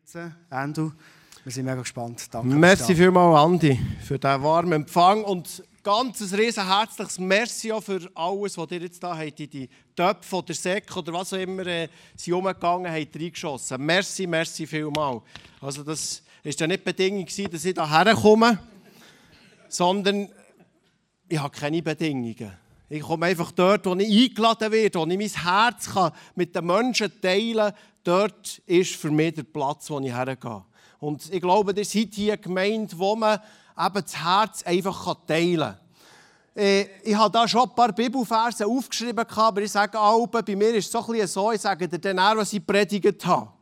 jetzt, Andrew. Wir sind mega gespannt. Danke. Merci vielmals, Andi, für diesen warmen Empfang und ganz ein riesen herzliches Merci auch für alles, was ihr jetzt da habt, in die Töpfe oder Säcke oder was auch immer äh, sie umgegangen habt, reingeschossen. Merci, merci vielmals. Also das war ja nicht die Bedingung, dass ich hierher komme, sondern ich habe keine Bedingungen. Ich komme einfach dort, wo ich eingeladen werde, wo ich mein Herz kann mit den Menschen teilen kann. Dort ist für mich der Platz, wo ich hergehe. Und ich glaube, ihr seid hier gemeint, wo man eben das Herz einfach teilen kann. Äh, ich habe da schon ein paar Bibelverse aufgeschrieben, aber ich sage auch, bei mir ist es so ein bisschen so, ich sage dir dann was ich predigt habe.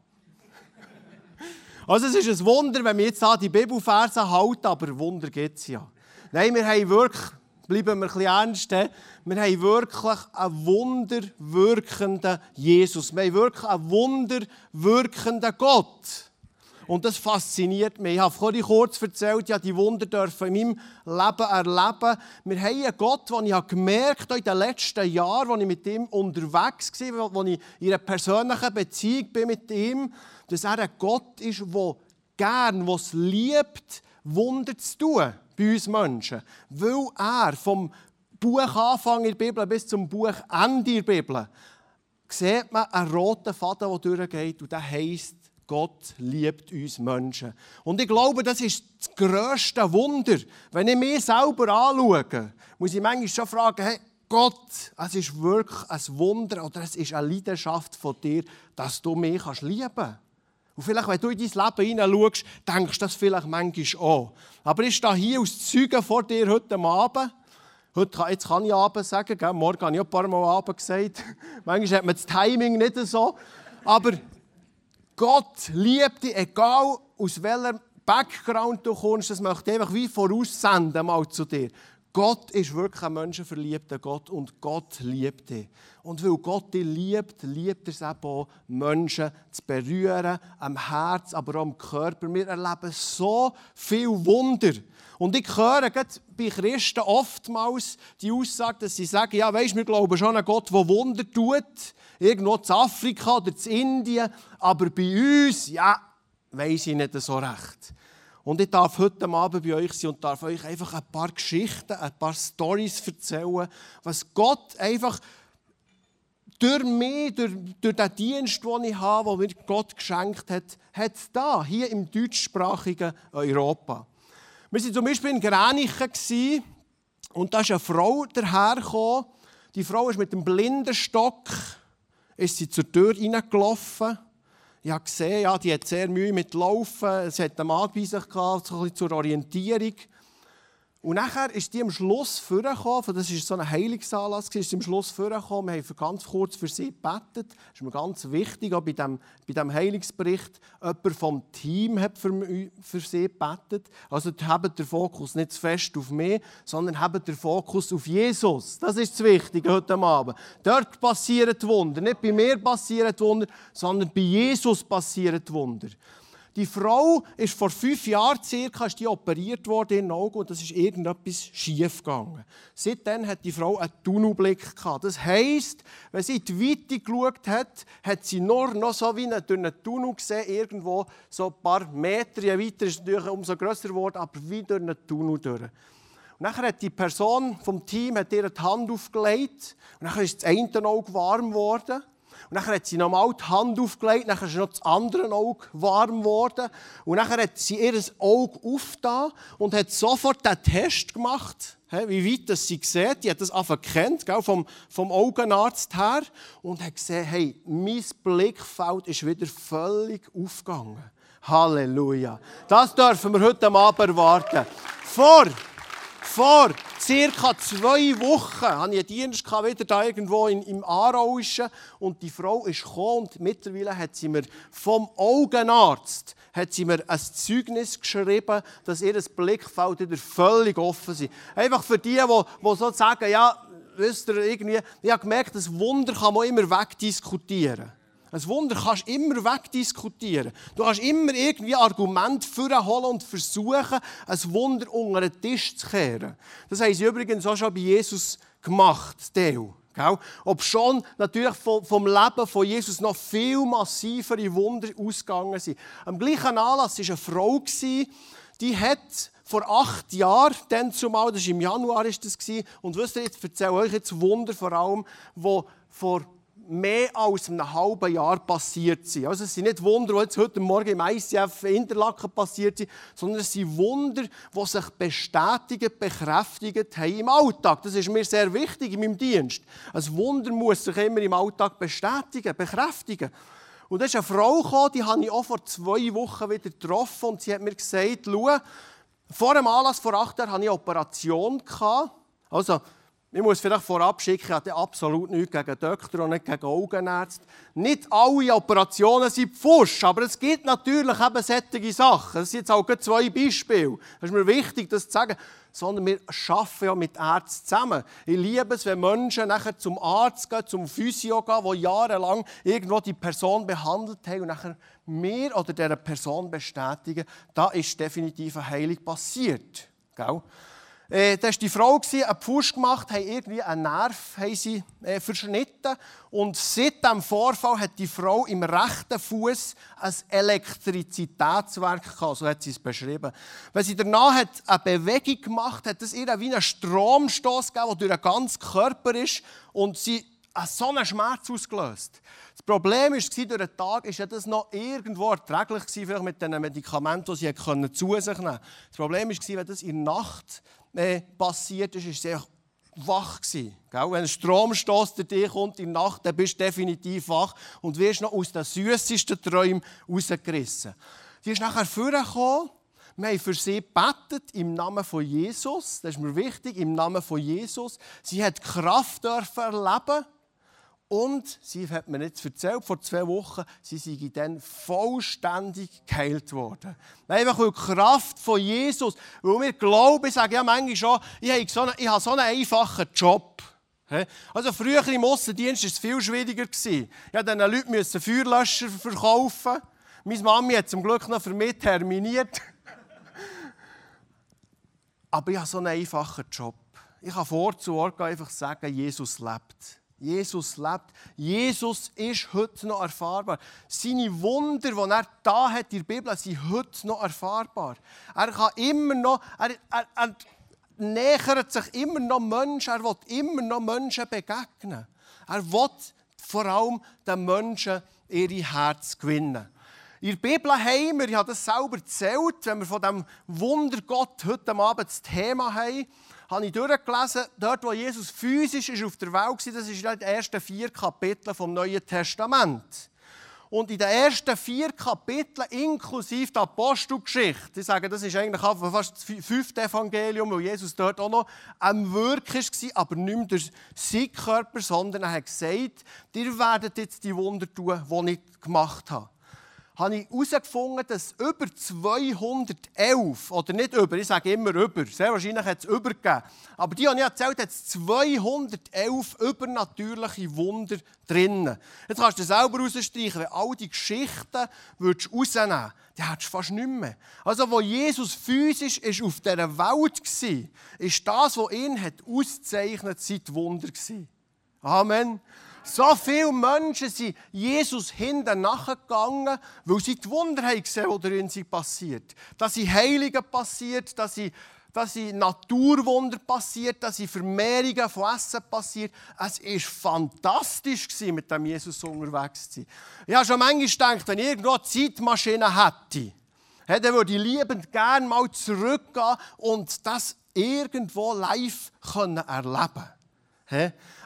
Also es ist ein Wunder, wenn wir jetzt da die Bibelverse halten, aber Wunder gibt es ja. Nein, wir haben wirklich, bleiben wir ein bisschen ernst, wir haben wirklich einen wunderwirkenden Jesus. Wir haben wirklich einen wunderwirkenden Gott. Und das fasziniert mich. Ich habe vorhin kurz erzählt, ja, die Wunder dürfen in meinem Leben erleben. Wir haben einen Gott, den ich gemerkt habe in den letzten Jahren, als ich mit ihm unterwegs war, als ich in einer persönlichen Beziehung bin mit ihm, dass er ein Gott ist, der gern, es liebt, Wunder zu tun bei uns Menschen. Weil er vom Buch Anfang in der Bibel bis zum Buch Ende in der Bibel sieht man einen roten Faden, der durchgeht und der heisst, Gott liebt uns Menschen. Und ich glaube, das ist das grösste Wunder. Wenn ich mich selber anschaue, muss ich manchmal schon fragen, hey, Gott, es ist wirklich ein Wunder oder es ist eine Leidenschaft von dir, dass du mich lieben kannst. Und vielleicht, wenn du in dein Leben hineinschaust, denkst du das vielleicht manchmal auch. Aber ich stehe hier aus Zeugen vor dir heute Abend. Heute, jetzt kann ich Abend sagen, gell? morgen habe ich auch ein paar Mal Abend gesagt. manchmal hat man das Timing nicht so. Aber Gott liebt dich, egal aus welchem Background du kommst, das möchte ich einfach wie voraussenden mal zu dir. Gott ist wirklich ein menschenverliebter Gott und Gott liebt dich. Und weil Gott dich liebt, liebt er es auch, Menschen zu berühren, am Herz, aber auch am Körper. Wir erleben so viel Wunder. Und ich höre bei Christen oftmals die Aussage, dass sie sagen, ja, weisst, wir glauben schon an Gott, der Wunder tut irgendwo zu Afrika oder zu Indien, aber bei uns, ja, weiß ich nicht so recht. Und ich darf heute Abend bei euch sein und darf euch einfach ein paar Geschichten, ein paar Stories erzählen, was Gott einfach durch mich, durch, durch den Dienst, den ich habe, den mir Gott geschenkt hat, hat da, hier im deutschsprachigen Europa. Wir waren zum Beispiel in Gränichen und da ist eine Frau dahergekommen. Die Frau ist mit einem Blindenstock ist sie zur Tür reingelaufen. Ich habe gesehen, ja, die hat sehr Mühe mit Laufen. Es hat einen Mann bei sich gehabt, so ein bisschen zur Orientierung. Und nachher ist die am Schluss vorgekommen, das war so ein Heilungsanlass, ist am Schluss vorgekommen, wir haben ganz kurz für sie gebetet. Das ist mir ganz wichtig, auch bei diesem bei dem Heilungsbericht, jemand vom Team hat für, für sie gebetet. Also habt den Fokus nicht zu fest auf mich, sondern habt den Fokus auf Jesus. Das ist das Wichtige heute Abend. Dort passieren Wunder. Nicht bei mir passieren Wunder, sondern bei Jesus passieren Wunder. Die Frau ist vor fünf Jahren circa ist die operiert worden in Augen und es ist irgendetwas schief gegangen. Seitdem hat die Frau einen Tunnelblick gehabt. Das heisst, wenn sie in die Weite geschaut hat, hat sie nur noch so wie einen Tunnel gesehen, irgendwo so ein paar Meter weiter, ist natürlich umso grösser geworden, aber wie durch einen Tunnel durch. Und nachher hat die Person vom Team hat ihr die Hand aufgelegt und nachher ist das eine Auge warm geworden. Und dann hat sie nochmal die Hand aufgelegt, dann ist noch das andere Auge warm geworden. Und dann hat sie ihr Auge aufgetan und hat sofort den Test gemacht, wie weit das sie sieht. Die hat das einfach kennt, vom, vom Augenarzt her. Und hat gesehen, hey, mein Blickfeld ist wieder völlig aufgegangen. Halleluja. Das dürfen wir heute Abend erwarten. Vor vor circa zwei Wochen hatte ich einen Dienst wieder da irgendwo in, im Aarauischen und die Frau ist gekommen und mittlerweile hat sie mir vom Augenarzt hat sie mir ein Zeugnis geschrieben, dass ihr Blickfeld wieder völlig offen ist. Einfach für die, die, die so sagen, ja, wisst ihr, irgendwie, ich habe gemerkt, das Wunder kann man immer wegdiskutieren. Ein Wunder kannst du immer wegdiskutieren. Du kannst immer irgendwie Argumente holen und versuchen, ein Wunder unter den Tisch zu kehren. Das haben sie übrigens auch schon bei Jesus gemacht. Gell? Ob schon natürlich vom Leben von Jesus noch viel massivere Wunder ausgegangen sind. Am gleichen Anlass war eine Frau, die hat vor acht Jahren, dann zumal, das war im Januar, ist das, und wisst ihr, jetzt erzähle ich euch jetzt Wunder vor allem, wo vor mehr als einem halben Jahr passiert sind. Also es sind nicht Wunder, die heute Morgen im ICF Interlaken passiert sind, sondern es sind Wunder, die sich bestätigen, bekräftigt haben im Alltag. Das ist mir sehr wichtig in meinem Dienst. Ein Wunder muss sich immer im Alltag bestätigen, bekräftigen. Und da ist eine Frau gekommen, die habe ich auch vor zwei Wochen wieder getroffen und sie hat mir gesagt, schau, vor dem Anlass vor acht Jahren hatte ich eine Operation. Also, ich muss vielleicht vorab schicken, ich habe absolut nichts gegen Doktor und nicht gegen Augenärzte. Nicht alle Operationen sind Pfusch, aber es gibt natürlich eben solche Sachen. Das sind jetzt auch zwei Beispiele. Das ist mir wichtig, das zu sagen. Sondern wir arbeiten ja mit Ärzten zusammen. Ich liebe es, wenn Menschen nachher zum Arzt gehen, zum Physio gehen, die jahrelang irgendwo die Person behandelt haben und nachher mir oder dieser Person bestätigen, da ist definitiv eine Heilung passiert. Gell? Äh, da war die Frau, einen Pfusch gemacht, haben irgendwie einen Nerv sie, äh, verschnitten. Und seit diesem Vorfall hat die Frau im rechten Fuß ein Elektrizitätswerk gehabt, so hat sie es beschrieben. Wenn sie danach eine Bewegung gemacht hat, es ihr wie einen Stromstoß gegeben, der durch den ganzen Körper ist und sie hat so einen Schmerz ausgelöst. Das Problem war, durch den Tag war das noch irgendwo erträglich, vielleicht mit den Medikamenten, die sie zu sich nehmen konnte. Das Problem war, wenn das in der Nacht äh, passiert ist, ist sie wach gewesen. Wenn ein Stromstoß zu dir kommt in der Nacht, dann bist du definitiv wach und wirst noch aus den süßesten Träumen rausgerissen. Sie ist nachher vorgekommen. Wir haben für sie gebetet im Namen von Jesus. Das ist mir wichtig, im Namen von Jesus. Sie hat Kraft dürfen erleben und sie hat mir jetzt erzählt, vor zwei Wochen, sie sei dann vollständig geheilt worden. Einfach weil die Kraft von Jesus, weil wir glauben, ich sage ja manchmal schon, ich habe so einen, ich habe so einen einfachen Job. Also früher im Aussendienst war es viel schwieriger. Ich musste diesen Leuten Feuerlöscher verkaufen. Meine Mami hat zum Glück noch für mich terminiert. Aber ich habe so einen einfachen Job. Ich kann vor zu Ort einfach sagen, Jesus lebt. Jesus lebt. Jesus ist heute noch erfahrbar. Seine Wunder, die er da hat in der Bibel, sind heute noch erfahrbar. Er kann immer noch, er, er, er nähert sich immer noch Menschen, er will immer noch Menschen begegnen. Er will vor allem den Menschen ihre Herz gewinnen. In der Bibel haben wir, ich habe das selber erzählt, wenn wir von dem Wunder Gott heute Abend das Thema haben, habe ich durchgelesen, dort, wo Jesus physisch ist auf der Welt war, das ist den ersten vier Kapiteln vom Neuen Testament. Und in den ersten vier Kapiteln, inklusive der Apostelgeschichte, ich sage, das ist eigentlich fast das fünfte Evangelium, weil Jesus dort auch noch am Wirken war, aber nicht mehr durch seinen Körper, sondern er hat gesagt, ihr werdet jetzt die Wunder tun, die ich gemacht habe habe ich herausgefunden, dass über 211, oder nicht über, ich sage immer über, sehr wahrscheinlich hat es übergegeben, aber die habe ich erzählt, hat es 211 übernatürliche Wunder drinnen. Jetzt kannst du selber rausstreichen, wenn all die Geschichten würdest rausnehmen würdest, dann hättest du fast nicht mehr. Also, wo Jesus physisch ist auf dieser Welt war, ist das, was ihn hat auszeichnet, sein Wunder. Amen. So viele Menschen sind Jesus hinten nachgegangen, weil sie die Wunder haben gesehen, die darin sind passiert. Dass sie Heiligen passiert, dass sie, dass sie Naturwunder passiert, dass sie Vermehrungen von Essen passiert. Es war fantastisch, mit dem Jesus unterwegs zu sein. Ich habe schon manchmal gedacht, wenn ich irgendwo eine Zeitmaschine hätte, dann würde ich liebend gerne mal zurückgehen und das irgendwo live erleben können.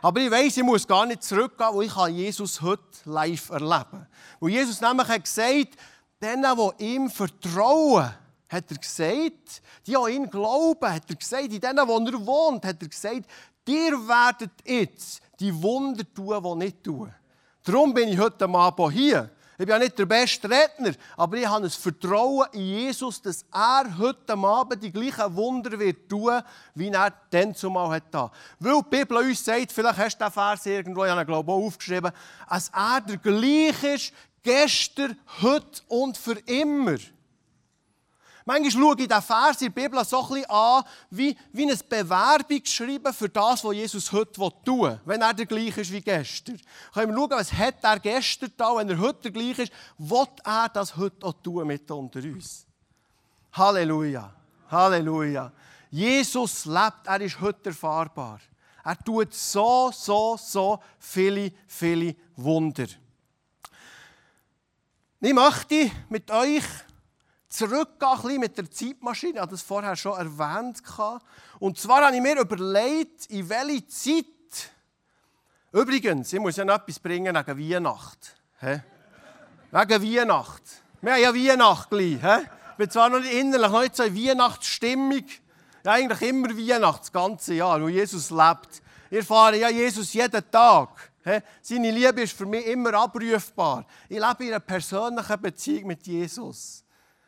Aber ich weiß, ich muss gar nicht zurückgehen, weil ich Jesus heute live erleben. Weil Jesus nämlich hat gesagt, denen, die ihm vertrauen, hat er gesagt, die an ihn glauben, hat er gesagt, in denen, wo er wohnt, hat er gesagt, ihr werdet jetzt die Wunder tun, die nicht tun. Darum bin ich heute Abend hier. Ich bin ja nicht der beste Redner, aber ich habe ein Vertrauen in Jesus, dass er heute Abend die gleichen Wunder wird tun, wie er dann zumal hat. Weil die Bibel uns sagt, vielleicht hast du den Vers irgendwo, ich habe ihn glaube auch aufgeschrieben, dass er der gleiche ist, gestern, heute und für immer. Manchmal schaue ich diesen Vers in der Bibel so ein an, wie, wie ein Bewerbungsschreiben für das, was Jesus heute tun will, wenn er der gleiche ist wie gestern. Können wir schauen, was hat er gestern da, wenn er heute der gleiche ist, will er das heute auch tun mit unter uns. Halleluja, Halleluja. Jesus lebt, er ist heute erfahrbar. Er tut so, so, so viele, viele Wunder. Ich möchte mit euch zurückgehen mit der Zeitmaschine. Ich habe das vorher schon erwähnt. Und zwar habe ich mir überlegt, in welche Zeit. Übrigens, ich muss ja noch etwas bringen wegen Weihnacht. He? Wegen Weihnacht. Wir haben ja Weihnacht gleich. He? Ich bin zwar noch nicht innerlich noch nicht so in Weihnachtsstimmung. Ja, eigentlich immer Weihnacht, das ganze Jahr, wo Jesus lebt. Ich erfahre ja Jesus jeden Tag. Seine Liebe ist für mich immer abrufbar. Ich lebe in einer persönlichen Beziehung mit Jesus.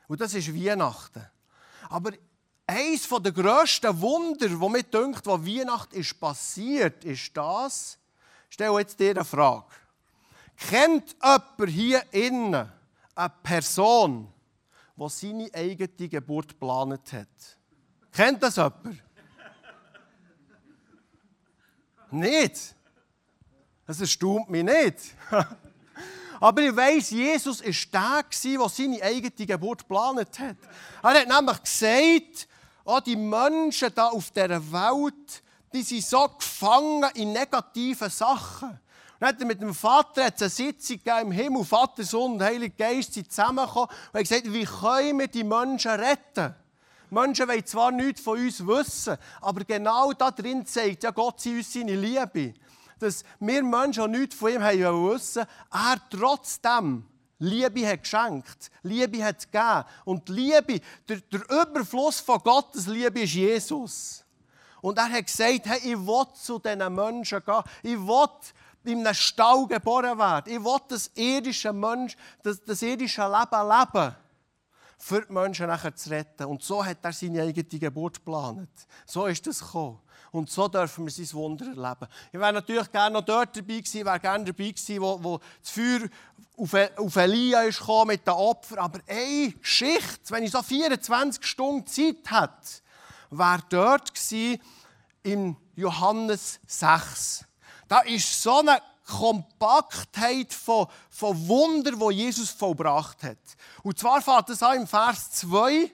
Und das ist Weihnachten. Aber eines der grössten Wunder, wo mir denkt, was Weihnachten ist passiert, ist das. Ich stelle jetzt dir eine Frage. Kennt jemand hier innen eine Person, die seine eigene Geburt geplant hat? Kennt das jemand? nicht. Das erstaunt mich nicht. Aber ich weiss, Jesus war der, der seine eigene Geburt geplant hat. Er hat nämlich gesagt, oh, die Menschen hier auf dieser Welt, die sind so gefangen in negativen Sachen. dann hat er mit dem Vater eine Sitzung im Himmel, Vater, Sohn und Heiliger Geist sind zusammengekommen und haben gesagt, wie können wir die Menschen retten? Menschen wollen zwar nichts von uns wissen, aber genau da drin zeigt ja Gott uns seine Liebe dass wir Menschen nichts von ihm haben wissen, er trotzdem Liebe hat geschenkt, Liebe hat gegeben. Und Liebe, der, der Überfluss von Gottes Liebe ist Jesus. Und er hat gesagt, hey, ich will zu diesen Menschen gehen. Ich will in einem Stall geboren werden. Ich will das irdische, Mensch, das, das irdische Leben leben für die Menschen nachher zu retten. Und so hat er seine eigene Geburt geplant. So ist das gekommen. Und so dürfen wir sein Wunder erleben. Ich wäre natürlich gerne noch dort dabei gewesen, wäre gerne dabei gewesen, wo, wo das Feuer auf, auf Elia ist gekommen mit den Opfern. Aber eine Geschichte, wenn ich so 24 Stunden Zeit hätte, wäre dort gewesen in Johannes 6. Da ist so eine Kompaktheit von, von Wunder, wo Jesus vollbracht hat. Und zwar fährt es an im Vers 2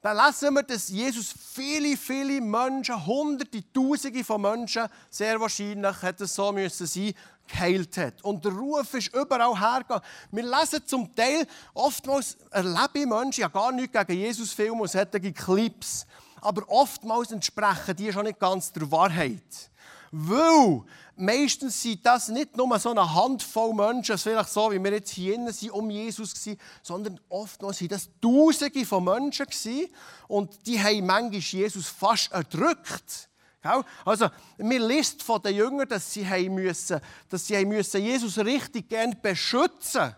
dann lesen wir, dass Jesus viele, viele Menschen, Hunderte, Tausende von Menschen, sehr wahrscheinlich hätte es so müssen sein, geheilt hat. Und der Ruf ist überall hergegangen. Wir lesen zum Teil, oftmals erlebe ich Menschen, ja gar nichts gegen Jesus-Filme und solche Clips, aber oftmals entsprechen die schon nicht ganz der Wahrheit. Weil meistens sind das nicht nur so eine Handvoll Menschen, vielleicht so, wie wir jetzt hier sind, um Jesus waren, sondern oftmals waren das Tausende von Menschen gewesen, und die haben manchmal Jesus fast erdrückt. Also, wir liest von den Jüngern, dass sie, haben müssen, dass sie haben müssen Jesus richtig gern beschützen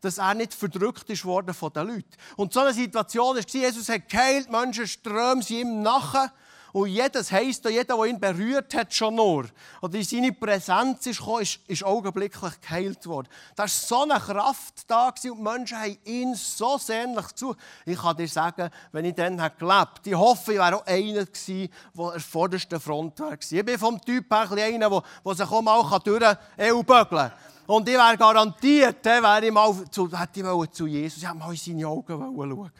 dass er nicht verdrückt ist worden von den Leuten. Und so eine Situation war, Jesus hat geheilt, Menschen strömen sie ihm nachher. Und jedes heisst, jeder, der ihn berührt hat, schon nur, oder in seine Präsenz ist gekommen, ist, ist augenblicklich geheilt worden. Da war so eine Kraft da und die Menschen haben ihn so sehnlich gesucht. Ich kann dir sagen, wenn ich dann gelebt hätte, ich hoffe, ich wäre auch einer gewesen, der der vordersten Front war. Ich bin vom Typ her einer, der, sich auch mal durch EU-Bögeln kann. Und ich wäre garantiert, wäre ich mal zu, hätte ich zu Jesus, ich hätte mal in seine Augen schauen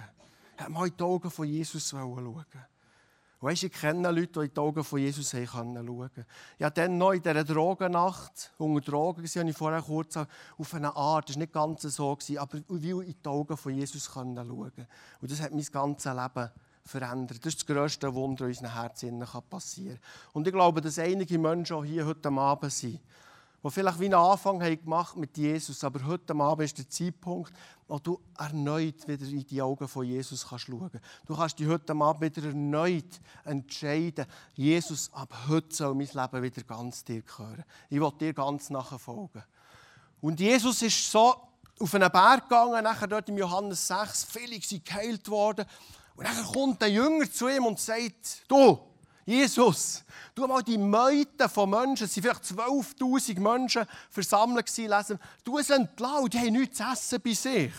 Ich hätte mal in die Augen von Jesus schauen Weißt du, ich kenne Leute, die in die Augen von Jesus schauen konnten. Ja, dann noch in dieser Drogennacht, unter Drogen habe ich vorher kurz auf eine Art, das war nicht ganz so, aber wie in die Augen von Jesus schauen konnte. Und das hat mein ganzes Leben verändert. Das ist das grösste Wunder, das in unseren Herzen passieren kann. Und ich glaube, dass einige Menschen auch hier heute Abend sind, die vielleicht wie einen Anfang haben gemacht mit Jesus, aber heute Abend ist der Zeitpunkt, wo du erneut wieder in die Augen von Jesus schauen kannst. Du kannst dich heute Abend wieder erneut entscheiden, Jesus, ab heute soll mein Leben wieder ganz dir gehören. Ich will dir ganz nachfolgen. Und Jesus ist so auf einen Berg gegangen, nachher dort im Johannes 6, viele sind geheilt worden. Und dann kommt der Jünger zu ihm und sagt, du, Jesus, du mal die Meute von Menschen, es waren vielleicht 12'000 Menschen versammelt lesen, du es entlassen, die haben nichts zu essen bei sich.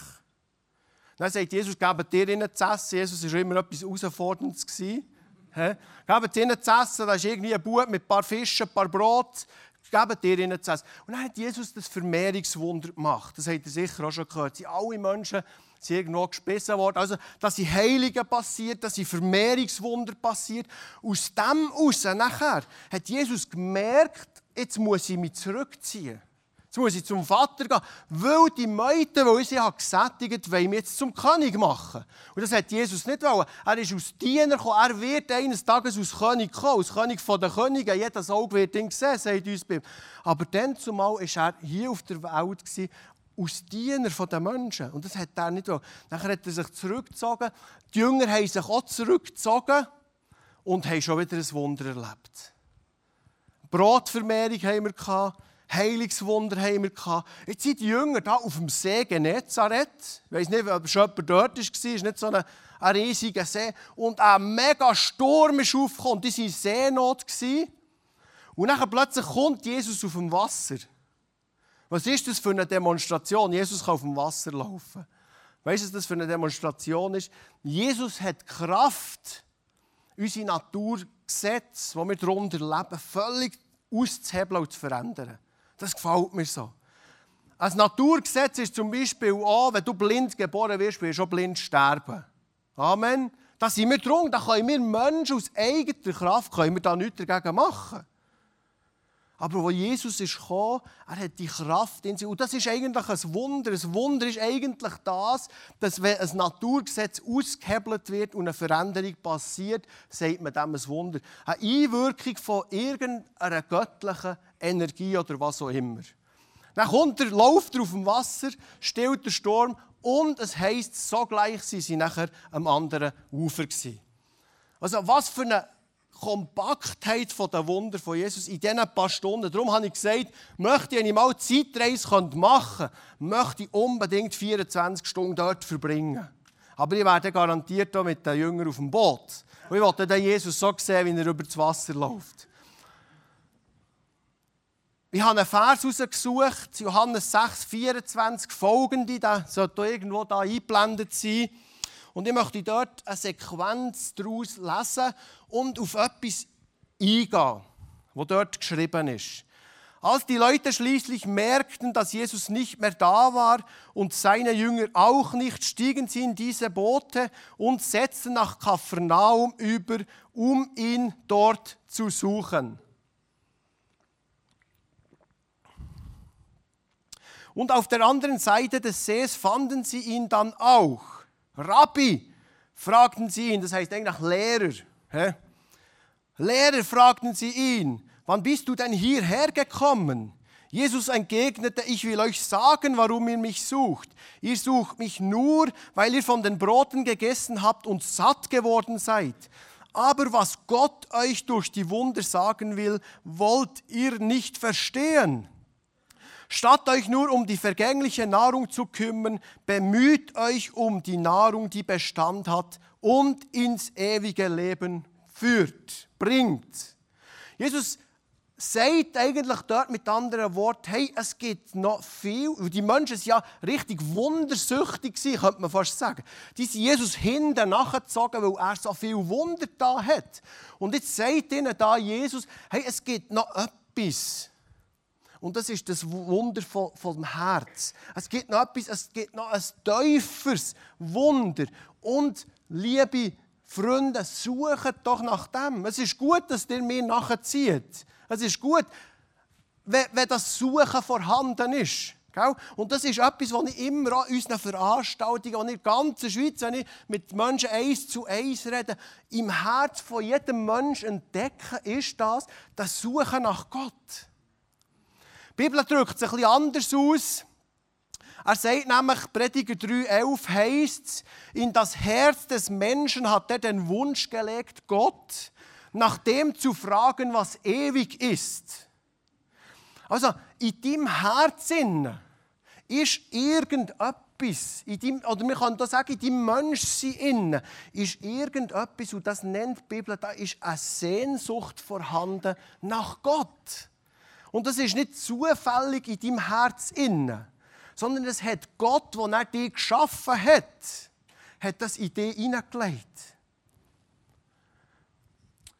Dann sagt Jesus, gebt ihr ihnen zu essen. Jesus war immer etwas Herausforderndes. Gebt ihnen zu essen, da ist irgendwie ein Bub mit ein paar Fischen, ein paar Brot. Gebt ihr ihnen zu essen. Und dann hat Jesus das Vermehrungswunder gemacht. Das habt ihr sicher auch schon gehört. Sie alle Menschen sind irgendwo gespissen worden. Also, dass sie Heiligen passiert, dass sie Vermehrungswunder passiert. Aus dem heraus, nachher, hat Jesus gemerkt, jetzt muss ich mich zurückziehen. Jetzt muss ich zum Vater gehen, weil die Meute, die ich sie gesättigt wollen mich jetzt zum König machen. Und das hat Jesus nicht wollen. Er ist aus Diener gekommen. Er wird eines Tages aus König kommen, aus König der Könige. Jedes Auge wird ihn sehen, sagt uns Bibel. Aber dann zumal war er hier auf der Welt aus Diener der Menschen. Und das hat er nicht wollen. Nachher hat er sich zurückgezogen. Die Jünger haben sich auch zurückgezogen und haben schon wieder ein Wunder erlebt. Brotvermehrung haben wir gehabt. Heilungswunder haben wir gehabt. Jetzt sind die Jünger da auf dem See Genezareth. Ich weiß nicht, ob schon jemand dort war. Es ist nicht so ein, ein riesiger See. Und ein mega Sturm ist aufgekommen. Die waren in Seenot. Und dann plötzlich kommt Jesus auf dem Wasser. Was ist das für eine Demonstration? Jesus kann auf dem Wasser laufen. Weißt du, was das für eine Demonstration ist? Jesus hat Kraft, unsere Naturgesetze, die wir darunter leben, völlig auszuhebeln und zu verändern. Das gefällt mir so. Ein Naturgesetz ist zum Beispiel auch, wenn du blind geboren wirst, wirst du auch blind sterben. Amen. Da sind wir drum, da können wir Menschen aus eigener Kraft können wir da nichts dagegen machen. Aber wo Jesus ist gekommen, er hat die Kraft in sich. Und das ist eigentlich ein Wunder. Ein Wunder ist eigentlich das, dass wenn ein Naturgesetz ausgehebelt wird und eine Veränderung passiert, sagt man dem ein Wunder. Eine Einwirkung von irgendeiner göttlichen Energie oder was auch immer. Dann kommt er, läuft er auf dem Wasser, stillt der Sturm und es heisst, sogleich sind sie nachher am anderen Ufer gewesen. Also was für eine Kompaktheit der Wunder von Jesus in diesen paar Stunden. Darum habe ich gesagt, möchte ich mal Zeitreise machen könnte, möchte ich unbedingt 24 Stunden dort verbringen. Aber ich werde garantiert auch mit den Jüngern auf dem Boot. Und ich wollte dann Jesus so sehen, wie er über das Wasser läuft. Ich habe einen Vers herausgesucht, Johannes 6, 24 folgende, der sollte irgendwo da eingeblendet sein. Und ich möchte dort eine Sequenz daraus lesen und auf etwas eingehen, was dort geschrieben ist. Als die Leute schließlich merkten, dass Jesus nicht mehr da war und seine Jünger auch nicht, stiegen sie in diese Boote und setzten nach Kapernaum über, um ihn dort zu suchen. Und auf der anderen Seite des Sees fanden sie ihn dann auch. Rabbi, fragten sie ihn, das heißt eigentlich Lehrer. Hä? Lehrer, fragten sie ihn, wann bist du denn hierher gekommen? Jesus entgegnete, ich will euch sagen, warum ihr mich sucht. Ihr sucht mich nur, weil ihr von den Broten gegessen habt und satt geworden seid. Aber was Gott euch durch die Wunder sagen will, wollt ihr nicht verstehen. Statt euch nur um die vergängliche Nahrung zu kümmern, bemüht euch um die Nahrung, die Bestand hat und ins ewige Leben führt, bringt. Jesus sagt eigentlich dort mit anderen Worten, hey, es gibt noch viel. Die Menschen waren ja richtig wundersüchtig, könnte man fast sagen. Die sind Jesus hinten nachgezogen, weil er so viel Wunder da hat. Und jetzt sagt ihnen da Jesus, hey, es gibt noch etwas. Und das ist das Wunder vom Herz. Es gibt noch etwas, es gibt noch ein tieferes Wunder. Und liebe Freunde, suchen doch nach dem. Es ist gut, dass ihr mir nachzieht. Es ist gut, wenn das Suchen vorhanden ist. Und das ist etwas, was ich immer an unseren Veranstaltungen, in der ganzen Schweiz, wenn ich mit Menschen eins zu eins rede, im Herz von jedem Menschen entdecken, ist das, das Suchen nach Gott. Die Bibel drückt es ein bisschen anders aus. Er sagt nämlich, Prediger 3,11 heißt in das Herz des Menschen hat er den Wunsch gelegt, Gott nach dem zu fragen, was ewig ist. Also in deinem Herzen ist irgendetwas, in deinem, oder man kann da sagen, in deinem Menschsein ist irgendetwas, und das nennt die Bibel, da ist eine Sehnsucht vorhanden nach Gott. Und das ist nicht zufällig in deinem Herz innen, sondern es hat Gott, der er dich geschaffen hat, hat das Idee hineingelegt.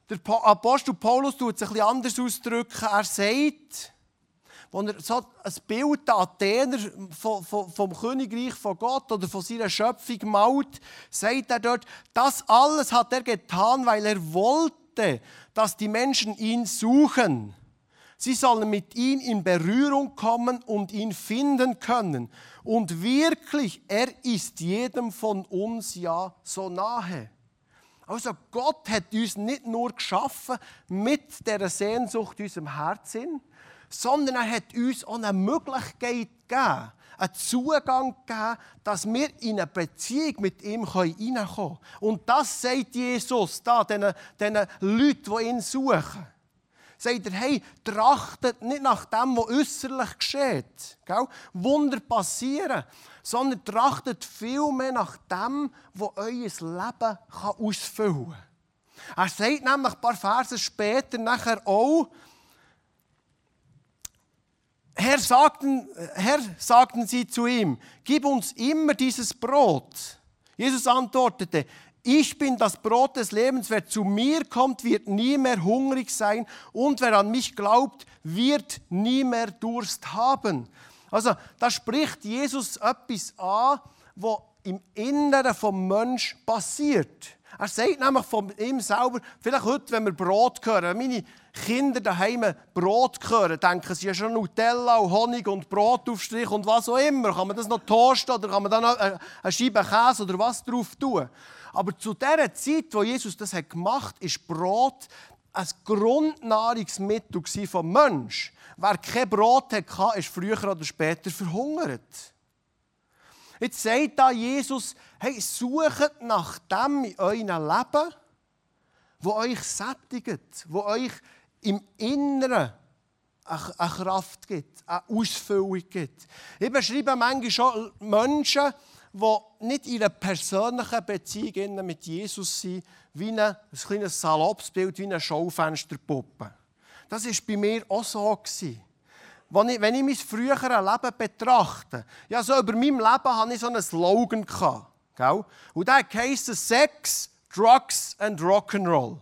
Der Apostel Paulus tut es ein bisschen anders ausdrücken. Er sagt, wenn er so ein Bild der Athener vom, vom, vom Königreich von Gott oder von seiner Schöpfung malt, sagt er dort, das alles hat er getan, weil er wollte, dass die Menschen ihn suchen. Sie sollen mit ihm in Berührung kommen und ihn finden können. Und wirklich, er ist jedem von uns ja so nahe. Also Gott hat uns nicht nur geschaffen mit der Sehnsucht unserem Herzen, sondern er hat uns auch eine Möglichkeit gegeben, einen Zugang gegeben, dass wir in eine Beziehung mit ihm hineinkommen können. Und das sagt Jesus da, diesen, diesen Leuten, die ihn suchen. Sagt er, hey, trachtet nicht nach dem, was äußerlich geschieht. Gell? Wunder passieren sondern trachtet vielmehr nach dem, was euer Leben ausfüllen kann. Er sagt nämlich ein paar Verse später nachher auch, Herr sagten, Herr, sagten sie zu ihm, gib uns immer dieses Brot. Jesus antwortete, ich bin das Brot des Lebens. Wer zu mir kommt, wird nie mehr hungrig sein. Und wer an mich glaubt, wird nie mehr Durst haben. Also, da spricht Jesus etwas an, was im Inneren vom Mensch passiert. Er sagt nämlich von ihm selber, vielleicht heute, wenn wir Brot hören, wenn meine Kinder daheim Brot hören, denken sie ja schon Nutella und Honig und Brotaufstrich und was auch immer. Kann man das noch toasten oder kann man da noch eine Scheibe Käse oder was drauf tun? Aber zu der Zeit, wo Jesus das gemacht hat, ist Brot ein Grundnahrungsmittel vom Menschen. Wer kein Brot hatte, ist früher oder später verhungert. Jetzt sagt da Jesus, hey, sucht nach dem in eurem Leben, wo euch sättigt, wo euch im Inneren eine Kraft gibt, eine Ausfüllung gibt. Ich beschreibe manchmal schon Menschen, die nicht in einer persönlichen Beziehung mit Jesus sind, wie ein, ein kleines Saloppsbild, wie eine Schaufensterpuppe. Das war bei mir auch so. Wenn ich, wenn ich mein früheres Leben betrachte, ja, so über meinem Leben hatte ich so einen Slogan. gell? Und der heisst Sex, Drugs and Rock'n'Roll.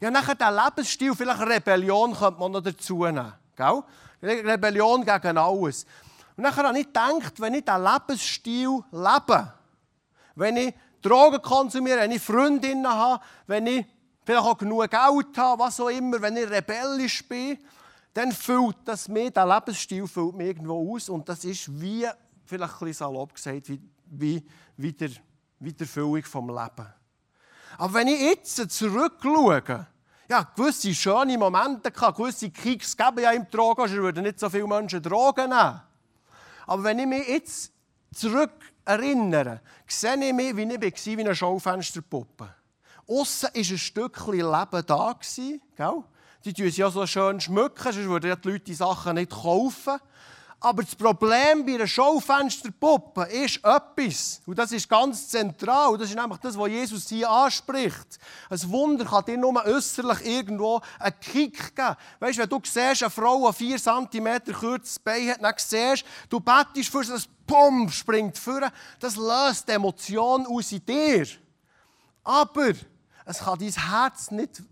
Ja, nachher der Lebensstil, vielleicht Rebellion könnte man noch dazu nehmen. Gell? Rebellion gegen alles. Und dann habe ich gedacht, wenn ich diesen Lebensstil lebe, wenn ich Drogen konsumiere, wenn ich Freundinnen habe, wenn ich vielleicht auch genug Geld habe, was auch immer, wenn ich rebellisch bin, dann füllt das mir, der Lebensstil füllt mir irgendwo aus und das ist wie, vielleicht ein salopp gesagt, wie, wie, wie, der, wie die Erfüllung vom Leben. Aber wenn ich jetzt zurückschaue, ja, gewisse schöne Momente gehabt, gewisse Kicks geben ja im Drogen, sonst würden nicht so viele Menschen Drogen nehmen. Aber wenn ich mich jetzt zurück erinnere, sehe ich mich, wie ich war, wie eine Schaufensterpuppe. Aussen war ein Stückchen Leben da. Gell? Die tun ja so schön schmücken, sonst würden die Leute die Sachen nicht kaufen. Aber das Problem bei einer Schaufensterpuppe ist etwas. Und das ist ganz zentral. Das ist nämlich das, was Jesus hier anspricht. Ein Wunder kann dir nur äußerlich irgendwo einen Kick geben. Weißt du, wenn du siehst, eine Frau, die 4 cm kurzes Bein hat, dann siehst du, bettest für das Pum springt vor. Das löst Emotionen aus in dir. Aber es kann dein Herz nicht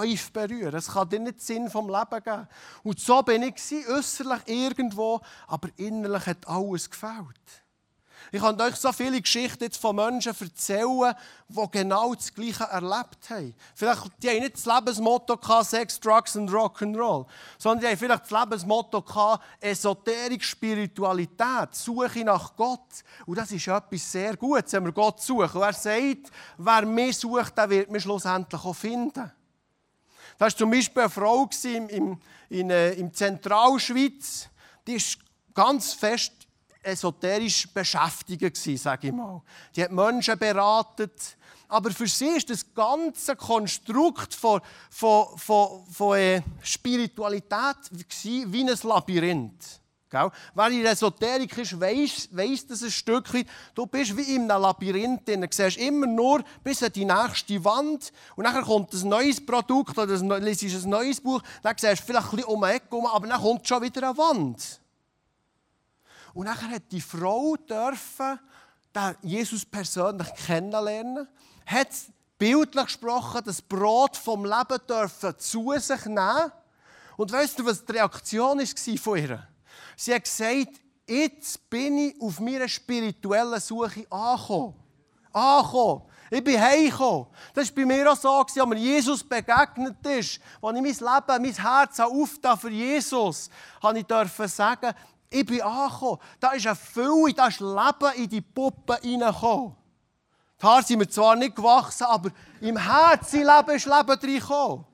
tief berühren. Es kann dir nicht Sinn vom Leben geben. Und so bin ich äußerlich irgendwo, aber innerlich hat alles gefällt. Ich kann euch so viele Geschichten jetzt von Menschen erzählen, die genau das Gleiche erlebt haben. Vielleicht die haben nicht das Lebensmotto gehabt, Sex, Drugs und Rock'n'Roll, sondern die haben vielleicht das Lebensmotto gehabt, Esoterik, Spiritualität, Suche nach Gott. Und das ist etwas sehr Gutes, wenn wir Gott suchen. Und er sagt, wer mich sucht, der wird mich schlussendlich auch finden. Da war zum Beispiel eine Frau im, im, in, äh, im Zentralschweiz, die ist ganz fest esoterisch beschäftigt sage ich mal. Die hat Menschen beraten, aber für sie ist das ganze Konstrukt von, von, von, von äh, Spiritualität wie ein Labyrinth. Gell? Wer in der Esoterik ist, weiss, weiss das ein Stückchen. Du bist wie in einem Labyrinth. Du siehst immer nur bis an die nächste Wand. Und dann kommt ein neues Produkt oder du liest ein neues Buch. Dann siehst du vielleicht ein bisschen um die Ecke, aber dann kommt schon wieder eine Wand. Und dann hat die Frau dürfen Jesus persönlich kennenlernen, hat bildlich gesprochen das Brot vom Leben dürfen zu sich nehmen. Und weißt du, was die Reaktion war von ihr? Sie hat gesagt, jetzt bin ich auf meiner spirituellen Suche angekommen. Angekommen. Ich bin heimgekommen. Das war bei mir auch so, als mir Jesus begegnet ist. Als ich mein Leben, mein Herz aufgetan für Jesus, habe ich dürfen sagen, ich bin angekommen. Da ist eine Fülle, da ist Leben in die Puppe hineingekommen. Die Haare sind mir zwar nicht gewachsen, aber im Herzen Leben ist Leben reingekommen.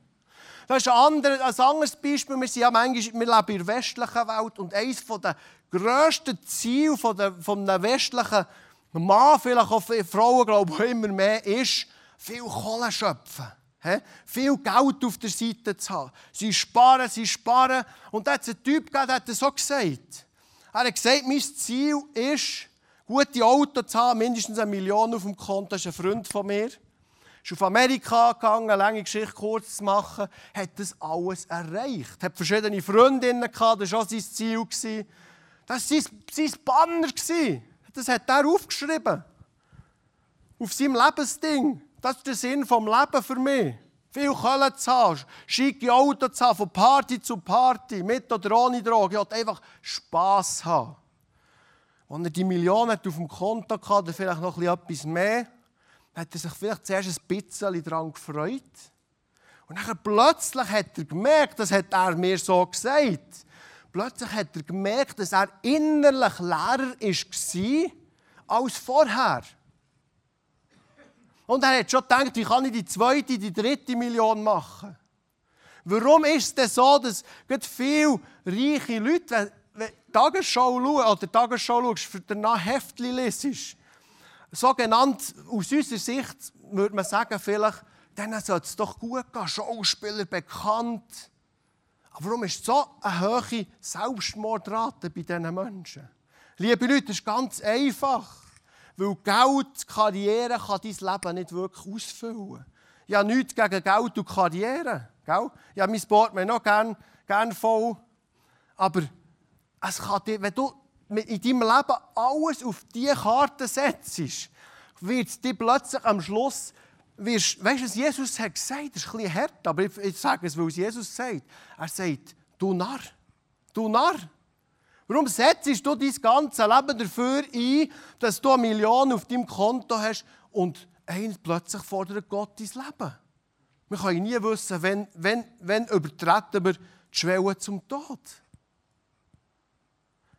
Das ist ein, anderes, ein anderes Beispiel. Wir, sind ja manchmal, wir leben in der westlichen Welt und eines der grössten Ziele einem westlichen Mann, vielleicht auch Frauen, glaube ich, immer mehr, ist, viel Kohle schöpfen. He? Viel Geld auf der Seite zu haben. Sie sparen, sie sparen. Und da hat es einen Typ gegeben, der hat das so gesagt. Er hat gesagt, mein Ziel ist, gute Autos zu haben, mindestens eine Million auf dem Konto. Das ist ein Freund von mir. Ist auf Amerika gegangen, eine lange Geschichte kurz zu machen, hat das alles erreicht. Hat verschiedene Freundinnen gehabt, das war auch sein Ziel. Das war sein, Banner. Das hat er aufgeschrieben. Auf seinem Lebensding. Das ist der Sinn vom Leben für mich. Viel Kohle zu haben, schicke Autos zu haben, von Party zu Party, mit oder ohne Droge. Ich wollte einfach Spass haben. Als er die Millionen auf dem Konto hatte, vielleicht noch etwas mehr, hat er sich vielleicht zuerst ein bisschen daran gefreut. Und dann plötzlich hat er gemerkt, das hat er mir so gesagt, plötzlich hat er gemerkt, dass er innerlich leerer war als vorher. Und er hat schon gedacht, wie kann ich die zweite, die dritte Million machen? Warum ist es denn so, dass viele reiche Leute, wenn die Tagesschau schauen, oder die Tagesschau schaust, für danach Heftchen lesest, so genannt, aus unserer Sicht würde man sagen, vielleicht, denen sollte es doch gut gehen, Schauspieler bekannt. Aber warum ist so eine hohe Selbstmordrate bei diesen Menschen? Liebe Leute, das ist ganz einfach. Weil Geld, Karriere kann dein Leben nicht wirklich ausfüllen. Ich habe nichts gegen Geld und Karriere. Gell? Ich habe mein Portemonnaie noch gerne gern voll. Aber es kann dir, wenn du in deinem Leben alles auf diese Karte setzt, wird dir plötzlich am Schluss, wirst, weißt du, was Jesus hat gesagt? Das ist ein bisschen hart, aber ich, ich sage es, weil es Jesus sagt. Er sagt, du Narr, du Narr. Warum setzt du dein ganzes Leben dafür ein, dass du eine Million auf deinem Konto hast und eins plötzlich fordert Gott dein Leben? Wir können nie wissen, wenn, wenn, wenn übertreten wir die Schwelle zum Tod.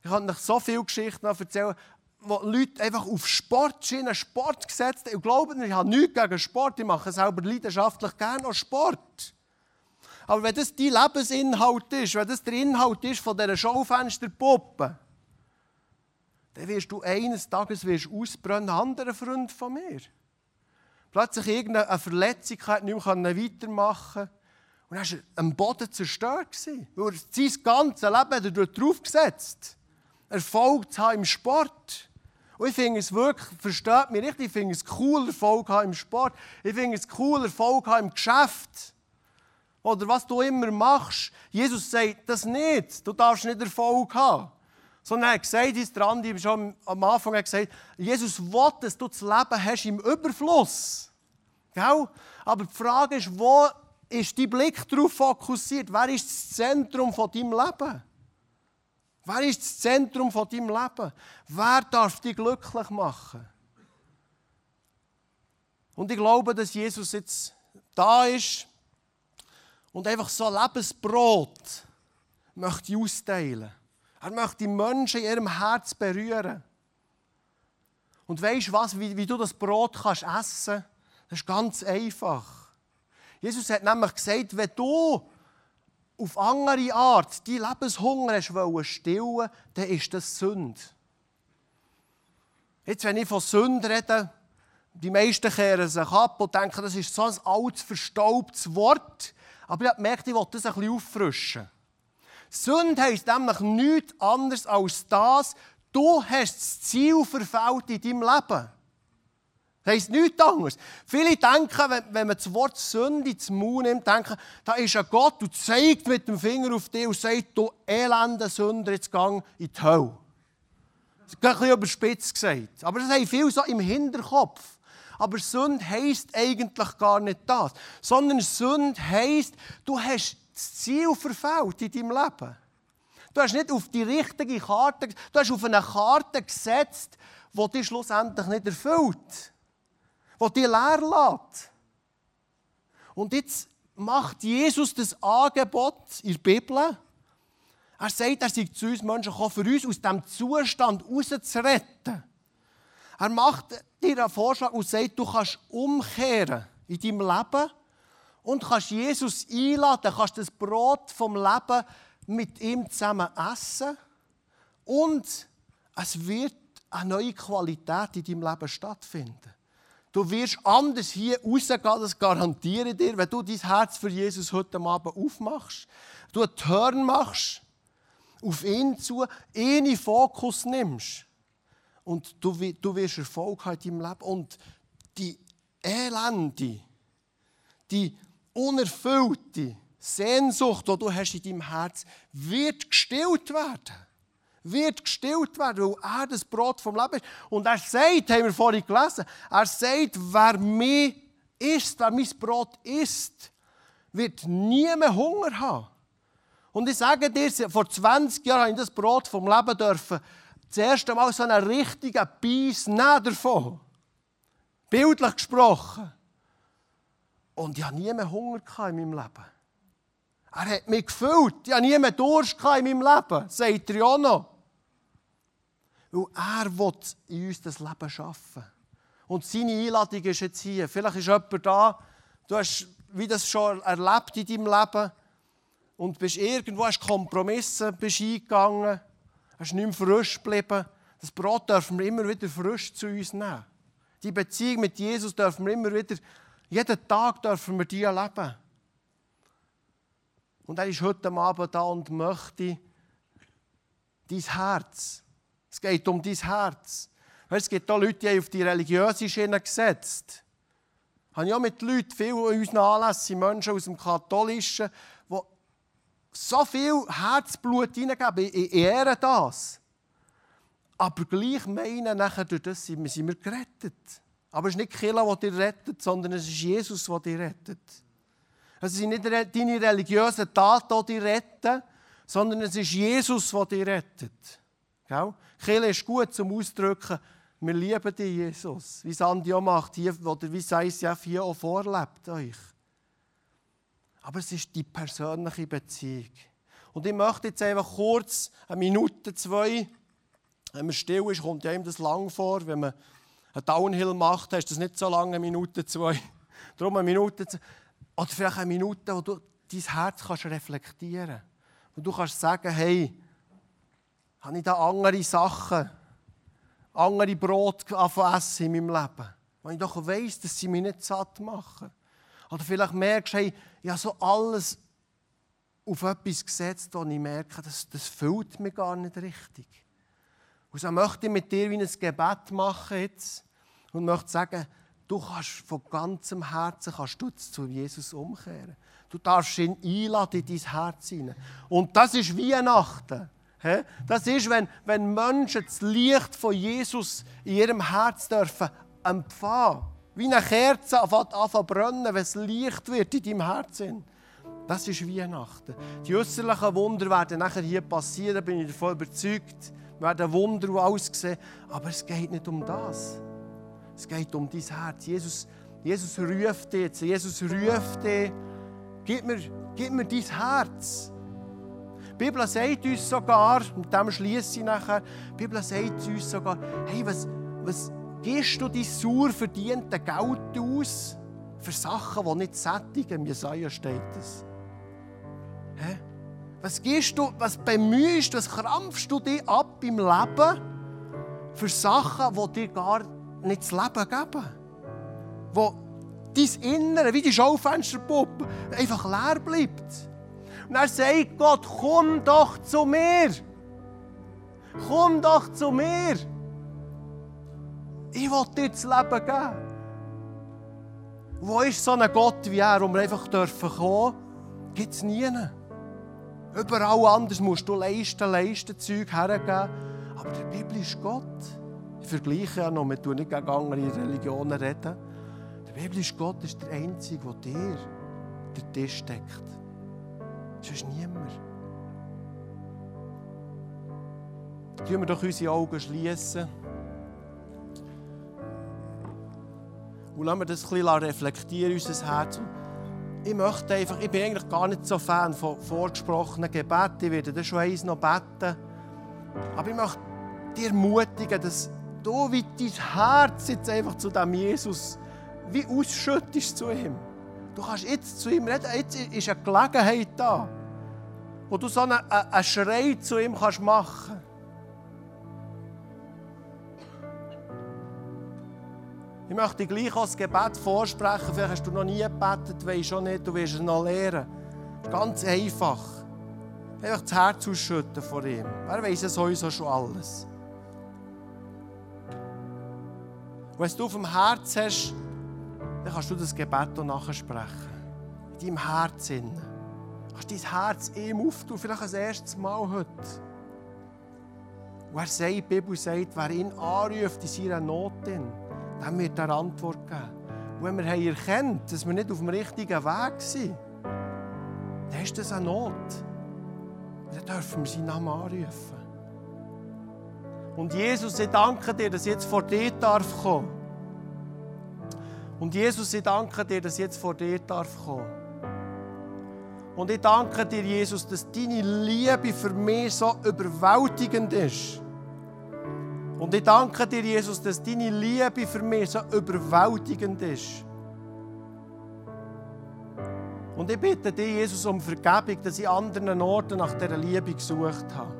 Ich kann euch so viele Geschichten erzählen, wo Leute einfach auf Sportschienen Sport gesetzt haben. Und glauben, ich habe nichts gegen Sport, ich mache selber leidenschaftlich gerne noch Sport. Aber wenn das dein Lebensinhalt ist, wenn das der Inhalt ist von dieser Schaufensterpuppe, dann wirst du eines Tages wirst ausbrennen, ein anderer Freund von mir. Plötzlich irgendeine Verletzung, hat nicht mehr weitermachen Und dann war er am Boden zerstört. Weil er sein ganzes Leben darauf gesetzt Erfolg zu haben im Sport. Und ich finde es wirklich, versteht mich richtig, ich finde es cool, Erfolg haben im Sport. Ich finde es cool, Erfolg haben im Geschäft. Oder was du immer machst. Jesus sagt das nicht. Du darfst nicht Erfolg haben. Sondern er hat gesagt, dran, die schon am Anfang gesagt, Jesus will, dass du das Leben hast im Überfluss. Gell? Aber die Frage ist, wo ist dein Blick darauf fokussiert? Wer ist das Zentrum von deinem Leben? Wer ist das Zentrum von deinem Leben? Wer darf dich glücklich machen? Und ich glaube, dass Jesus jetzt da ist und einfach so Lebensbrot möchte austeilen. Er möchte die Menschen in ihrem Herz berühren. Und weißt was, wie, wie du das Brot kannst essen? Das ist ganz einfach. Jesus hat nämlich gesagt, wenn du auf andere Art die Lebenshunger hast stillen dann ist das Sünde. Jetzt, wenn ich von Sünde rede, die meisten kehren sich ab und denken, das ist so ein altes, verstaubtes Wort. Aber ich habe gemerkt, ich wollte das ein bisschen auffrischen. Sünde heisst nämlich nichts anderes als das, du hast das Ziel verfehlt in deinem Leben. Das heisst nichts anderes. Viele denken, wenn man das Wort Sünde ins Mund nimmt, denken, da ist ein Gott und zeigt mit dem Finger auf dich und sagt, du elende Sünder, jetzt gang in die Hölle. ein bisschen überspitzt gesagt. Aber das haben viele so im Hinterkopf. Aber Sünde heisst eigentlich gar nicht das. Sondern Sünde heisst, du hast das Ziel verfehlt in deinem Leben. Du hast nicht auf die richtige Karte, du hast auf eine Karte gesetzt, die dich schlussendlich nicht erfüllt. Die dich leer lässt. Und jetzt macht Jesus das Angebot in der Bibel. Er sagt, er sei zu uns Menschen gekommen, für uns aus diesem Zustand rauszuretten. Er macht dir einen Vorschlag und sagt, du kannst umkehren in deinem Leben und kannst Jesus einladen, kannst das Brot vom Leben mit ihm zusammen essen und es wird eine neue Qualität in deinem Leben stattfinden. Du wirst anders hier rausgehen, das garantiere ich dir, wenn du dein Herz für Jesus heute Abend aufmachst, du einen Turn machst, auf ihn zu, ihn in Fokus nimmst und du, du wirst Erfolg haben in deinem Leben und die Elende, die unerfüllte Sehnsucht, die du hast in deinem Herz, wird gestillt werden. Wird gestillt werden, weil er das Brot vom Leben ist. Und er sagt, haben wir vorhin gelesen, er sagt, wer mich isst, wer mein Brot isst, wird nie mehr Hunger haben. Und ich sage dir, vor 20 Jahren habe ich das Brot vom Leben dürfen, das erste Mal so einen richtigen Biss nehmen davon. Bildlich gesprochen. Und ich hatte nie mehr Hunger in meinem Leben. Er hat mich gefüllt. Ich hatte nie mehr Durst in meinem Leben, sagt er auch noch. Weil er will in uns das Leben schaffen. Und seine Einladung ist jetzt hier. Vielleicht ist jemand da, du hast wie das schon erlebt in deinem Leben und bist irgendwo, hast Kompromisse bist eingegangen, hast nicht mehr frisch geblieben. Das Brot dürfen wir immer wieder frisch zu uns nehmen. Die Beziehung mit Jesus dürfen wir immer wieder, jeden Tag dürfen wir die erleben. Und er ist heute Abend da und möchte dein Herz. Es geht um dein Herz. Es gibt auch Leute, die haben auf die religiöse Schiene gesetzt. Ich habe mit Leuten, viele in unseren Anlässen, Menschen aus dem Katholischen, die so viel Herzblut hineingeben. Ich ehre das. Aber gleich meinen, nachher durch das sind wir gerettet. Aber es ist nicht Killer, der dich rettet, sondern es ist Jesus, der dich rettet. Es sind nicht deine religiösen Taten, die dich retten, sondern es ist Jesus, der dich rettet. Gell? Ist gut zum Ausdrücken, wir lieben dich, Jesus. Wie Sandy auch macht, hier, oder wie ICF hier auch vorlebt euch. Aber es ist die persönliche Beziehung. Und ich möchte jetzt einfach kurz, eine Minute, zwei, wenn man still ist, kommt einem das lang vor. Wenn man einen Downhill macht, ist das nicht so lange, eine Minute, zwei. Darum eine Minute, zwei. oder vielleicht eine Minute, wo du dein Herz kannst reflektieren kannst. Und du kannst sagen, hey, habe ich da andere Sachen, andere Brot essen in meinem Leben, weil ich doch weiss, dass sie mich nicht satt machen. Oder vielleicht merkst du, hey, ich habe so alles auf etwas gesetzt, wo ich merke, das, das füllt mich gar nicht richtig. Und so möchte ich mit dir wie ein Gebet machen jetzt und möchte sagen, du kannst von ganzem Herzen kannst du zu Jesus umkehren. Du darfst ihn einladen in dein Herz hinein. Und das ist Weihnachten. Das ist, wenn, wenn Menschen das Licht von Jesus in ihrem Herz dürfen empfangen. Wie eine Kerze anfängt zu brennen, wenn es Licht wird in deinem Herzen. Das ist Weihnachten. Die äußerlichen Wunder werden nachher hier passieren, bin ich davon überzeugt. Wir werden Wunder und alles sehen. Aber es geht nicht um das. Es geht um dein Herz. Jesus, Jesus ruft dich jetzt. Jesus ruft dich. Gib mir, gib mir dein Herz. Die Bibel sagt uns sogar, mit dem schließe ich nachher, die Bibel sagt uns sogar, hey, was, was gibst du dein sauer verdiente Geld aus für Sachen, die nicht sättigen? Jesaja steht das. Hä? Was gehst du, was bemühst, was krampfst du dich ab im Leben für Sachen, die dir gar nicht das Leben geben? Wo dein Innere, wie die Schaufensterpuppe, einfach leer bleibt. Und er sagt Gott, komm doch zu mir. Komm doch zu mir. Ich will dir das Leben geben. Wo ist so ein Gott wie er, wo wir einfach dürfen? Gibt es nie. Überall anders musst du leisten, leisten, Zeug hergeben. Aber der Bibel ist Gott. Ich vergleiche ja noch, wir tun nicht gegen andere Religionen reden. Der Bibel ist Gott ist der Einzige, der dir den Tisch deckt. Sonst niemand. Tun wir doch unsere Augen schließen. Und lassen wir das ein bisschen reflektieren, unser Herz. Ich möchte einfach, ich bin eigentlich gar nicht so Fan von vorgesprochenen Gebeten. Ich werde dann schon eins noch beten. Aber ich möchte dir ermutigen, dass du wie dein Herz jetzt einfach zu dem Jesus wie ausschüttest zu ihm. Du kannst jetzt zu ihm reden. Jetzt ist eine Gelegenheit da, wo du so einen, einen Schrei zu ihm kannst machen kannst. Ich möchte gleich das Gebet vorsprechen. Vielleicht hast du noch nie gebetet, weisst schon nicht, du wirst es noch lernen. Ganz einfach. Einfach das Herz ausschütten vor ihm. Er weiß es sowieso schon alles. Und wenn du auf dem Herz hast, dann kannst du das Gebet auch nachsprechen. In deinem Herz. Du kannst dein Herz ihm auftun, vielleicht das erste Mal heute. Und er sagt, die Bibel sagt, wer ihn anruft in seiner Not, dann wird er Antwort geben. Und wenn wir haben dass wir nicht auf dem richtigen Weg sind, dann ist das eine Not. Dann dürfen wir seinen Namen anrufen. Und Jesus, ich danke dir, dass ich jetzt vor dir darf. Und Jesus, ich danke dir, dass ich jetzt vor dir darf kommen. Und ich danke dir, Jesus, dass deine Liebe für mich so überwältigend ist. Und ich danke dir, Jesus, dass deine Liebe für mich so überwältigend ist. Und ich bitte dich, Jesus, um Vergebung, dass ich an anderen Orten nach dieser Liebe gesucht habe.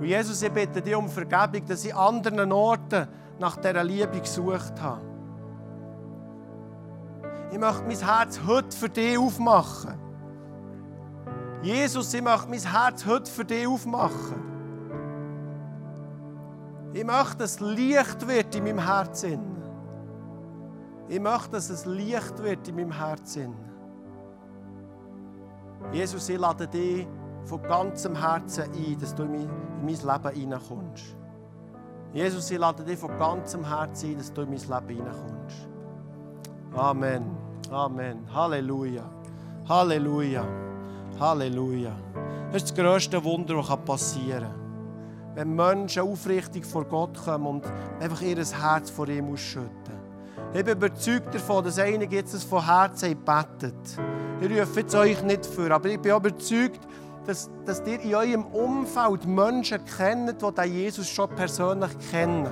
Und Jesus, ich bitte dich um Vergebung, dass ich an anderen Orten nach dieser Liebe gesucht habe. Ich möchte mein Herz heute für dich aufmachen. Jesus, ich möchte mein Herz heute für dich aufmachen. Ich möchte, dass es Licht wird in meinem Herzen. Ich möchte, dass es Licht wird in meinem Herzen. Jesus, ich lade dich von ganzem Herzen ein, dass du in mein Leben hineinkommst. Jesus, ich lade dich von ganzem Herzen ein, dass du in mein Leben hineinkommst. Amen. Amen. Halleluja. Halleluja. Halleluja. Das ist das grösste Wunder, das passieren kann wenn Menschen aufrichtig vor Gott kommen und einfach ihr Herz vor ihm ausschütten. Ich bin überzeugt davon, dass einige jetzt das von Herzen betet. Ich rufe jetzt euch nicht für, aber ich bin überzeugt, dass, dass ihr in eurem Umfeld Menschen kennt, die den Jesus schon persönlich kennen.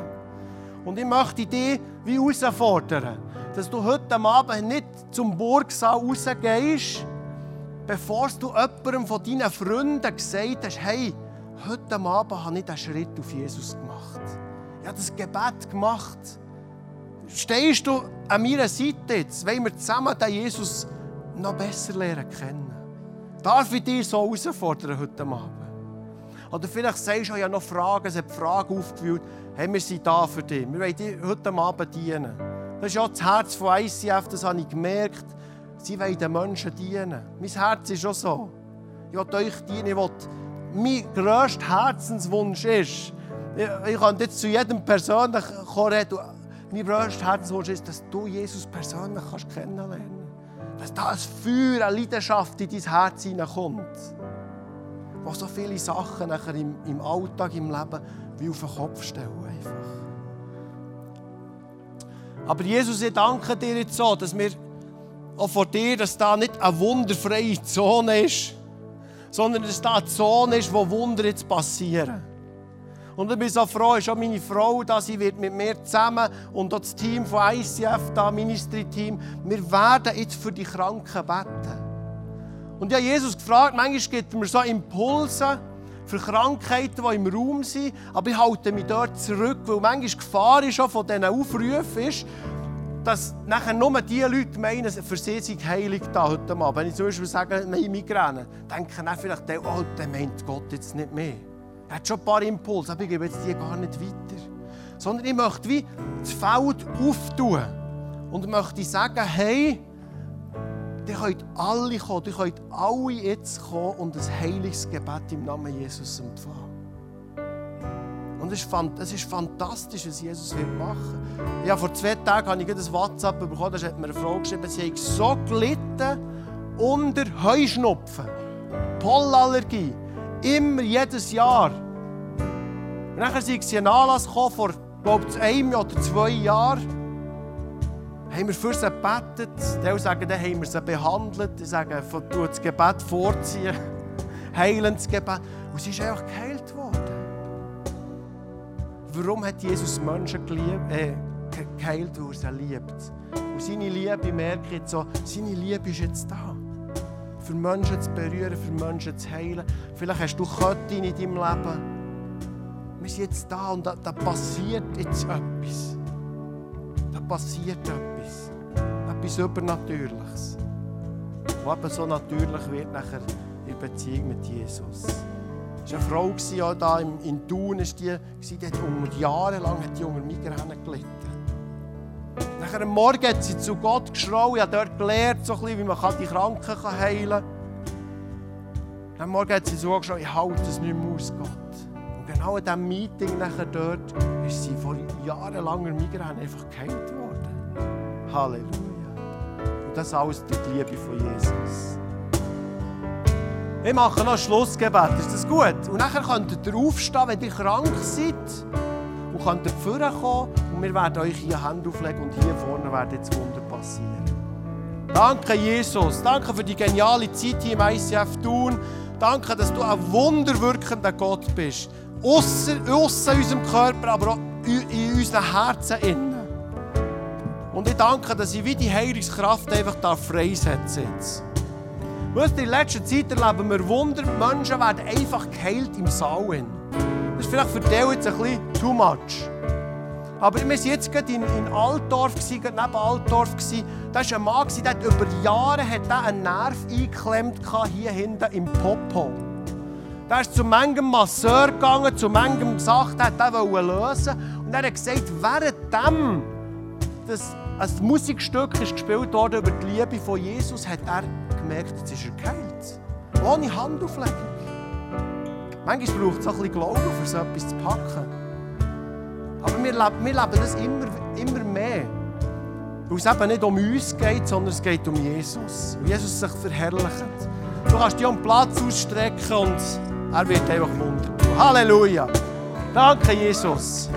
Und ich möchte dich wie herausfordern, dass du heute Abend nicht zum Burgsaal rausgehst, bevor du jemandem von deinen Freunden gesagt hast, hey, heute Abend habe ich diesen Schritt auf Jesus gemacht. Ich habe das Gebet gemacht. Stehst du an meiner Seite jetzt, wenn wir zusammen den Jesus noch besser lernen kennen? Darf ich dich so herausfordern heute Abend? Oder vielleicht sagst du, ich noch Fragen, es hat Fragen aufgewühlt. Hey, wir sind da für dich. Wir wollen dir heute Abend dienen. Das ist ja das Herz von ICF, das habe ich gemerkt. Sie wollen den Menschen dienen. Mein Herz ist auch so. Ich will euch dienen, will mein grösster Herzenswunsch ist, ich, ich kann jetzt zu jedem persönlich reden, mein grösster Herzenswunsch ist, dass du Jesus persönlich kannst kennenlernen kannst. Dass da ein Feuer, eine Leidenschaft in dein Herz hineinkommt. Wo so viele Sachen nachher im, im Alltag, im Leben wie auf den Kopf stellen. Einfach. Aber Jesus, ich danke dir jetzt so, dass wir auch vor dir, dass da nicht eine wunderfreie Zone ist, sondern dass da eine Zone ist, wo Wunder jetzt passieren. Und ich bin so froh, ist auch meine Frau da, sie wird mit mir zusammen und auch das Team von ICF, da, Ministry-Team, wir werden jetzt für die Kranken beten. Und habe Jesus gefragt, manchmal gibt mir so Impulse für Krankheiten, die im Raum sind, aber ich halte mich dort zurück, weil manchmal die Gefahr schon von diesen Aufrufen ist, dass nachher nur die Leute meinen, für sie sei Heilung da heute Abend. Wenn ich zum Beispiel sage, nein, Migräne, denken dann vielleicht, oh, der meint Gott jetzt nicht mehr. Er hat schon ein paar Impulse, aber ich gebe jetzt die gar nicht weiter. Sondern ich möchte wie das Feld auftun und möchte sagen, hey, ihr könnt alle kommen, ihr könnt alle jetzt kommen und ein heiliges Gebet im Namen Jesus empfangen. Und es ist, fantastisch, was Jesus will machen will. Ja, vor zwei Tagen habe ich ein WhatsApp bekommen, da hat mir eine Frau geschrieben, sie hat so gelitten unter Heuschnupfen, Pollenallergie, immer, jedes Jahr. Und dann sind sie einen Anlass gekommen, vor glaube ich, einem oder zwei Jahren. Haben wir für sie gebetet. Die sagen, dann haben wir sie behandelt. Die sagen, du das Gebet vorziehen. Heilendes Gebet. Und sie ist einfach geheilt worden. Warum hat Jesus Menschen geliebt, äh, geheilt, weil er sie liebt? Und seine Liebe, merke jetzt so, seine Liebe ist jetzt da. Für Menschen zu berühren, für Menschen zu heilen. Vielleicht hast du Köttin in deinem Leben. Wir sind jetzt da und da, da passiert jetzt etwas. Passiert etwas. Etwas Übernatürliches. Was eben so natürlich wird nachher in Beziehung mit Jesus. Es war eine Frau ja, da in Thun, ist die, die hat um jahrelang hat die unter Migräne gelitten. Nachher am Morgen hat sie zu Gott geschrien, ich habe dort gelernt, so bisschen, wie man die Kranken heilen kann. Am Morgen hat sie so geschrien, ich halte es nicht mehr aus, Gott genau in diesem Meeting nachher dort ist sie vor jahrelanger Migräne einfach geheilt worden. Halleluja. Und das alles durch die Liebe von Jesus. Ich mache noch ein Schlussgebet. Ist das gut? Und nachher könnt ihr aufstehen, wenn ihr krank seid. Und könnt ihr vorkommen und wir werden euch hier Hände auflegen und hier vorne werden jetzt Wunder passieren. Danke, Jesus. Danke für die geniale Zeit hier im ICF Thun. Danke, dass du ein wunderwirkender Gott bist aussen, aussen unserem Körper, aber auch in unseren Herzen innen. Und ich danke, dass ich wie die Heilungskraft einfach da freisetzen jetzt. Weißt, in letzter Zeit erleben wir Wunder, Menschen werden einfach geheilt im Saal. Das ist vielleicht für dich jetzt ein bisschen too much. Aber wir waren jetzt gerade in, in Altdorf, neben Altdorf. Da war ein Mann, der über Jahre hat einen Nerv eingeklemmt hier hinten im Popo. Der ist zu manchem Masseur gegangen, zu manchem Sachen, der wollte lösen. Und er hat gesagt, währenddem das ein Musikstück ist gespielt wurde über die Liebe von Jesus, hat er gemerkt, jetzt ist er geheilt. Ohne Handauflegung. Manchmal braucht es auch ein bisschen Glauben, um so etwas zu packen. Aber wir leben, wir leben das immer, immer mehr. Weil es eben nicht um uns geht, sondern es geht um Jesus. Jesus sich verherrlicht. Du kannst dich um Platz ausstrecken und er wird einfach Wunder. Halleluja. Danke, Jesus.